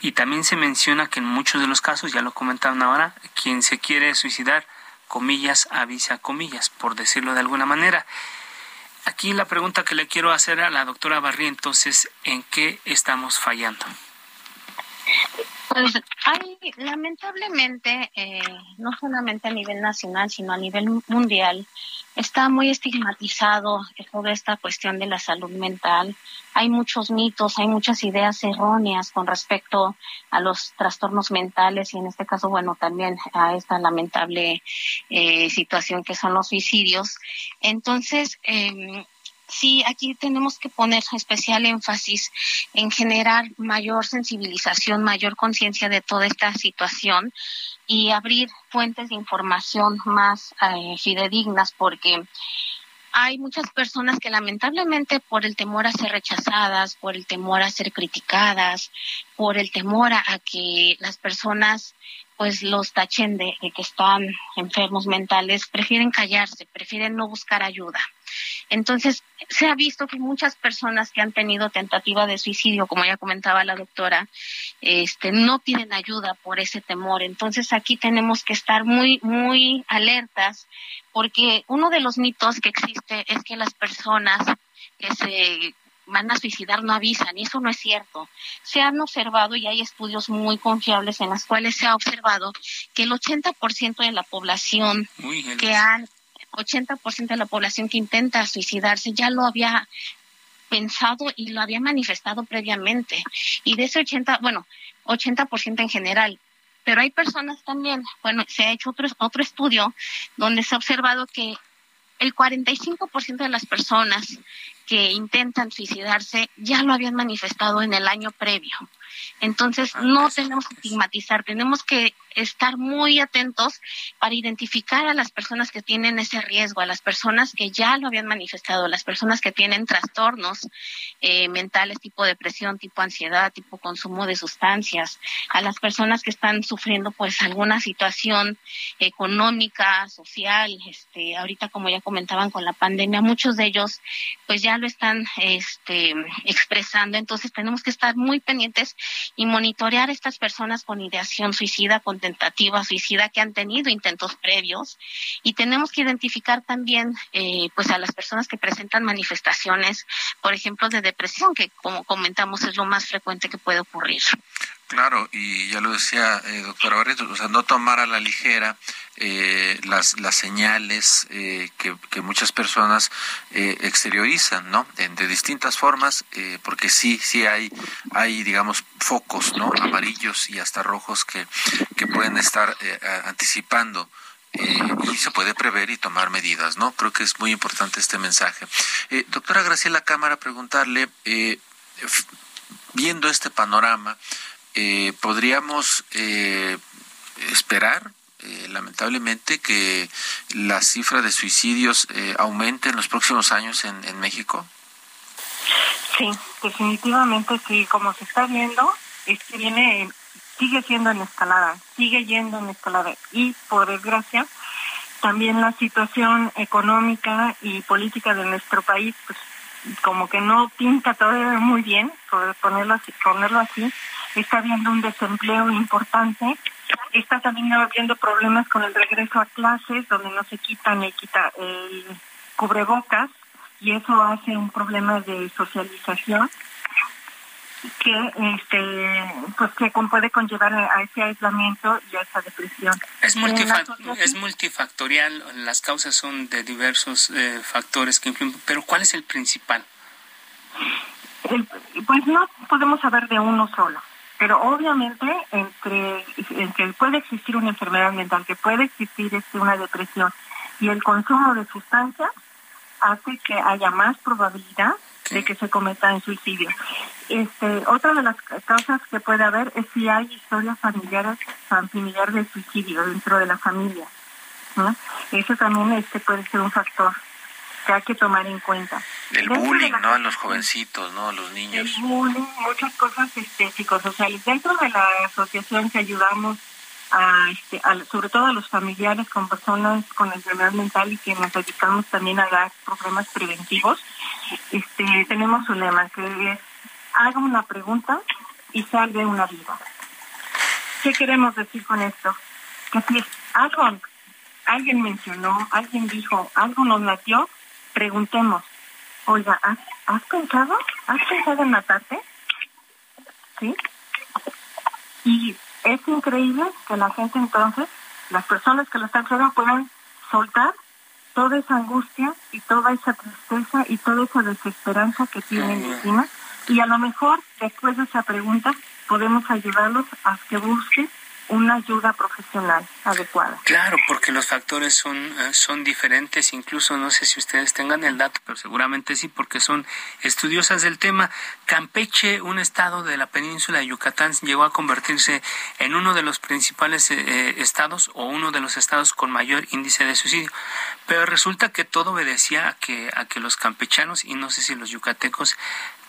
y también se menciona que en muchos de los casos, ya lo comentaban ahora, quien se quiere suicidar, comillas, avisa comillas, por decirlo de alguna manera. Aquí la pregunta que le quiero hacer a la doctora Barrientos es, ¿en qué estamos fallando? Pues hay, lamentablemente, eh, no solamente a nivel nacional, sino a nivel mundial, está muy estigmatizado toda esta cuestión de la salud mental. Hay muchos mitos, hay muchas ideas erróneas con respecto a los trastornos mentales y en este caso, bueno, también a esta lamentable eh, situación que son los suicidios. Entonces, eh, sí, aquí tenemos que poner especial énfasis en generar mayor sensibilización, mayor conciencia de toda esta situación y abrir fuentes de información más eh, fidedignas porque hay muchas personas que lamentablemente por el temor a ser rechazadas, por el temor a ser criticadas, por el temor a, que las personas pues los tachen de, que están enfermos mentales, prefieren callarse, prefieren no buscar ayuda. Entonces, se ha visto que muchas personas que han tenido tentativa de suicidio, como ya comentaba la doctora, este, no tienen ayuda por ese temor. Entonces, aquí tenemos que estar muy, muy alertas, porque uno de los mitos que existe es que las personas que se van a suicidar no avisan, y eso no es cierto. Se han observado y hay estudios muy confiables en los cuales se ha observado que el 80% de la población que han 80% de la población que intenta suicidarse ya lo había pensado y lo había manifestado previamente. Y de ese 80, bueno, 80% en general. Pero hay personas también, bueno, se ha hecho otro, otro estudio donde se ha observado que el 45% de las personas que intentan suicidarse ya lo habían manifestado en el año previo. Entonces, ah, no tenemos que estigmatizar, tenemos que estar muy atentos para identificar a las personas que tienen ese riesgo, a las personas que ya lo habían manifestado, las personas que tienen trastornos eh, mentales tipo depresión, tipo ansiedad, tipo consumo de sustancias, a las personas que están sufriendo pues alguna situación económica, social, este, ahorita como ya comentaban con la pandemia, muchos de ellos pues ya lo están este, expresando, entonces tenemos que estar muy pendientes y monitorear a estas personas con ideación suicida, con tentativa suicida que han tenido intentos previos y tenemos que identificar también eh, pues a las personas que presentan manifestaciones, por ejemplo, de depresión, que como comentamos es lo más frecuente que puede ocurrir. Claro, y ya lo decía eh, doctora Barreto, o sea, no tomar a la ligera eh, las, las señales eh, que, que, muchas personas eh, exteriorizan, ¿no? De, de distintas formas, eh, porque sí, sí hay, hay, digamos, focos, ¿no? Amarillos y hasta rojos que, que pueden estar anticipando y se puede prever y tomar medidas, ¿no? Creo que es muy importante este mensaje. doctora Graciela Cámara, preguntarle, viendo este panorama, eh, podríamos eh, esperar eh, lamentablemente que la cifra de suicidios aumente en los próximos años en, en México? Sí, definitivamente sí, como se está viendo, este viene sigue siendo en escalada, sigue yendo en escalada y por desgracia también la situación económica y política de nuestro país pues como que no pinta todavía muy bien, por ponerlo así, ponerlo así está habiendo un desempleo importante, está también habiendo problemas con el regreso a clases, donde no se quitan el, quita, el cubrebocas, y eso hace un problema de socialización. que este pues que puede conllevar a ese aislamiento y a esa depresión. Es, es multifactorial, las causas son de diversos eh, factores que influyen, pero ¿cuál es el principal? pues no podemos saber de uno solo, pero obviamente entre, que puede existir una enfermedad mental, que puede existir este, una depresión y el consumo de sustancias hace que haya más probabilidad de que se cometa en suicidio. Este, otra de las causas que puede haber es si hay historias familiares, familiar de suicidio dentro de la familia. Eso también este puede ser un factor que hay que tomar en cuenta. El bullying, ¿no? En los jovencitos, ¿no? Los niños. El bullying, muchas cosas este, psicosociales. Dentro de la asociación que ayudamos a, este, sobre todo a los familiares con personas con enfermedad mental y que nos dedicamos también a dar programas preventivos, este, tenemos un lema que es haga una pregunta y salve una vida. ¿Qué queremos decir con esto? Que si algo, alguien mencionó, alguien dijo, algo nos latió, preguntemos, oiga, ¿has, ¿has pensado? ¿Has pensado en matarte? ¿Sí? Y es increíble que la gente entonces, las personas que lo están haciendo puedan soltar toda esa angustia y toda esa tristeza y toda esa desesperanza que tienen encima. Y a lo mejor después de esa pregunta podemos ayudarlos a que busquen una ayuda profesional adecuada. Claro, porque los factores son, eh, son diferentes, incluso no sé si ustedes tengan el dato, pero seguramente sí, porque son estudiosas del tema. Campeche, un estado de la península de Yucatán, llegó a convertirse en uno de los principales eh, eh, estados o uno de los estados con mayor índice de suicidio. Pero resulta que todo obedecía a que, a que los campechanos, y no sé si los yucatecos,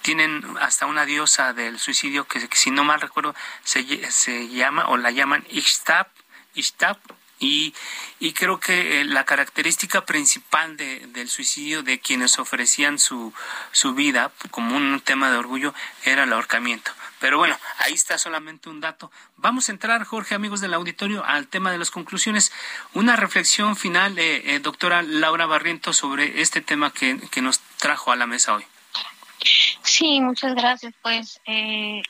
tienen hasta una diosa del suicidio que, si no mal recuerdo se, se llama o la llaman Ixtap, Ixtap y, y, creo que eh, la característica principal de, del suicidio de quienes ofrecían su, su vida como un tema de orgullo era el ahorcamiento. Pero bueno, ahí está solamente un dato. Vamos a entrar, Jorge, amigos del auditorio, al tema de las conclusiones. Una reflexión final, eh, doctora Laura Barriento, sobre este tema que, que nos trajo a la mesa hoy. Sí, muchas gracias. Pues eh,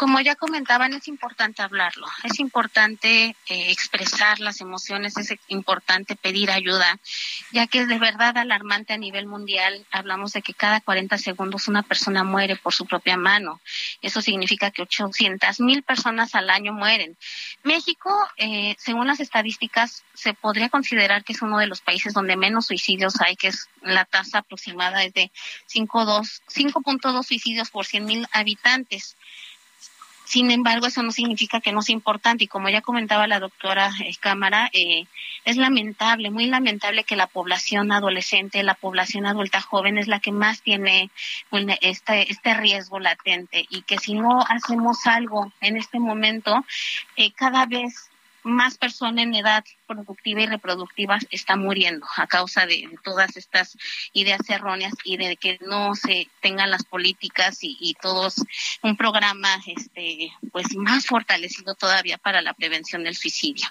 como ya comentaban, es importante hablarlo, es importante eh, expresar las emociones, es importante pedir ayuda, ya que es de verdad alarmante a nivel mundial. Hablamos de que cada 40 segundos una persona muere por su propia mano. Eso significa que 800 mil personas al año mueren. México, eh, según las estadísticas, se podría considerar que es uno de los países donde menos suicidios hay, que es la tasa aproximada es de 5.2 suicidios por 100 mil habitantes. Sin embargo, eso no significa que no sea importante. Y como ya comentaba la doctora eh, Cámara, eh, es lamentable, muy lamentable que la población adolescente, la población adulta joven es la que más tiene este, este riesgo latente. Y que si no hacemos algo en este momento, eh, cada vez más personas en edad productiva y reproductiva están muriendo a causa de, todas estas ideas erróneas y de que no se tengan las políticas y, y todos un programa este pues más fortalecido todavía para la prevención del suicidio.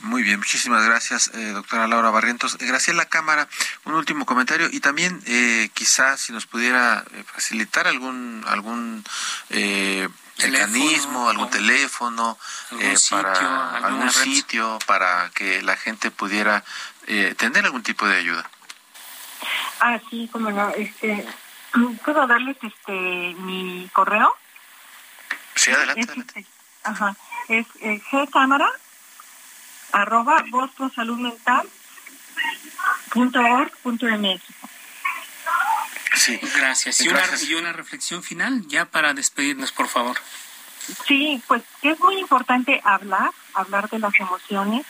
Muy bien, muchísimas gracias, eh, doctora Laura Barrientos. Graciela Cámara, un último comentario y también eh, quizás si nos pudiera eh, facilitar algún algún eh, mecanismo, algún teléfono, algún eh, sitio, para algún sitio para que la gente pudiera eh, tener algún tipo de ayuda. Ah, sí, como no. Este, ¿Puedo darles este mi correo? Sí, adelante. Es, Este, ajá, es eh, gcámara arroba mental punto org punto mx. Sí, gracias. Y, Una, y una reflexión final ya para despedirnos, por favor. Sí, pues es muy importante hablar, hablar de las emociones.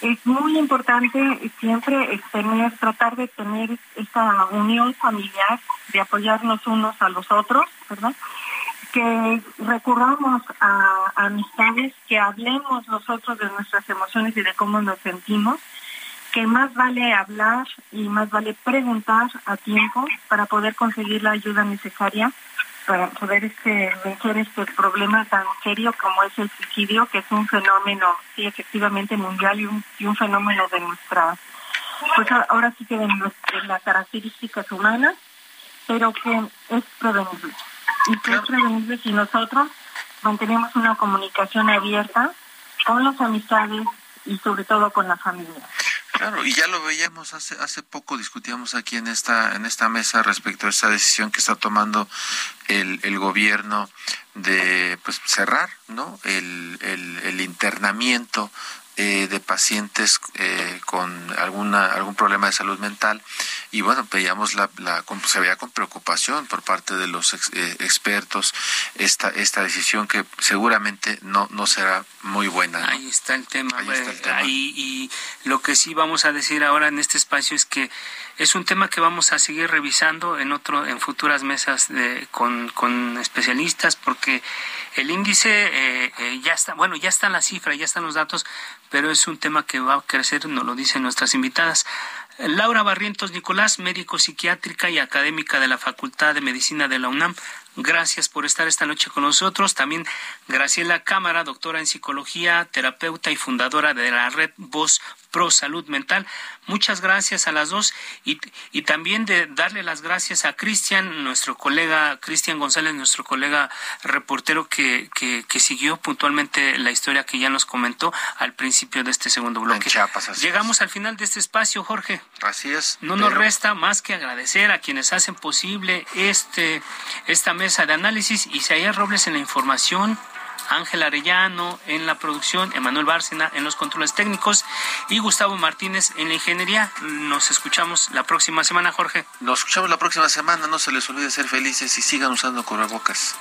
Es muy importante siempre tener, tratar de tener esa unión familiar, de apoyarnos unos a los otros, ¿verdad? Que recurramos a, a amistades, que hablemos nosotros de nuestras emociones y de cómo nos sentimos que más vale hablar y más vale preguntar a tiempo para poder conseguir la ayuda necesaria para poder este, vencer este problema tan serio como es el suicidio, que es un fenómeno, sí, efectivamente mundial y un, y un fenómeno de nuestra, pues ahora sí que de, de las características humanas, pero que es prevenible. y pues prevenirles si nosotros mantenemos una comunicación abierta con las amistades y sobre todo con la familia. Claro, y ya lo veíamos hace hace poco discutíamos aquí en esta en esta mesa respecto a esa decisión que está tomando el, el gobierno de pues cerrar, ¿no? El, el, el internamiento eh, de pacientes eh, con alguna algún problema de salud mental y bueno veíamos la, la se veía con preocupación por parte de los eh, expertos esta esta decisión que seguramente no no será muy buena ahí está el tema ahí, está el tema. Ahí, y lo que sí vamos a decir ahora en este espacio es que es un tema que vamos a seguir revisando en otro en futuras mesas de, con, con especialistas porque el índice eh, eh, ya está bueno ya están las cifras ya están los datos pero es un tema que va a crecer nos lo dicen nuestras invitadas Laura Barrientos Nicolás, médico psiquiátrica y académica de la Facultad de Medicina de la UNAM. Gracias por estar esta noche con nosotros. También Graciela Cámara, doctora en psicología, terapeuta y fundadora de la red Voz Pro Salud Mental. Muchas gracias a las dos y, y también de darle las gracias a Cristian, nuestro colega, Cristian González, nuestro colega reportero que, que, que, siguió puntualmente la historia que ya nos comentó al principio de este segundo bloque. Chiapas, Llegamos es. al final de este espacio, Jorge. Así es. No pero... nos resta más que agradecer a quienes hacen posible este esta mesa de análisis. Isaías Robles en la información, Ángel Arellano en la producción, Emanuel Bárcena en los controles técnicos y Gustavo Martínez en la ingeniería. Nos escuchamos la próxima semana, Jorge. Nos escuchamos la próxima semana. No se les olvide ser felices y sigan usando correbocas.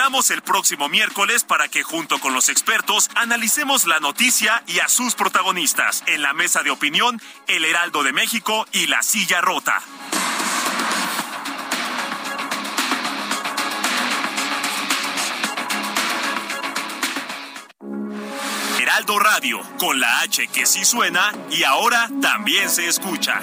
Esperamos el próximo miércoles para que junto con los expertos analicemos la noticia y a sus protagonistas en la mesa de opinión El Heraldo de México y La Silla Rota. Heraldo Radio, con la H que sí suena y ahora también se escucha.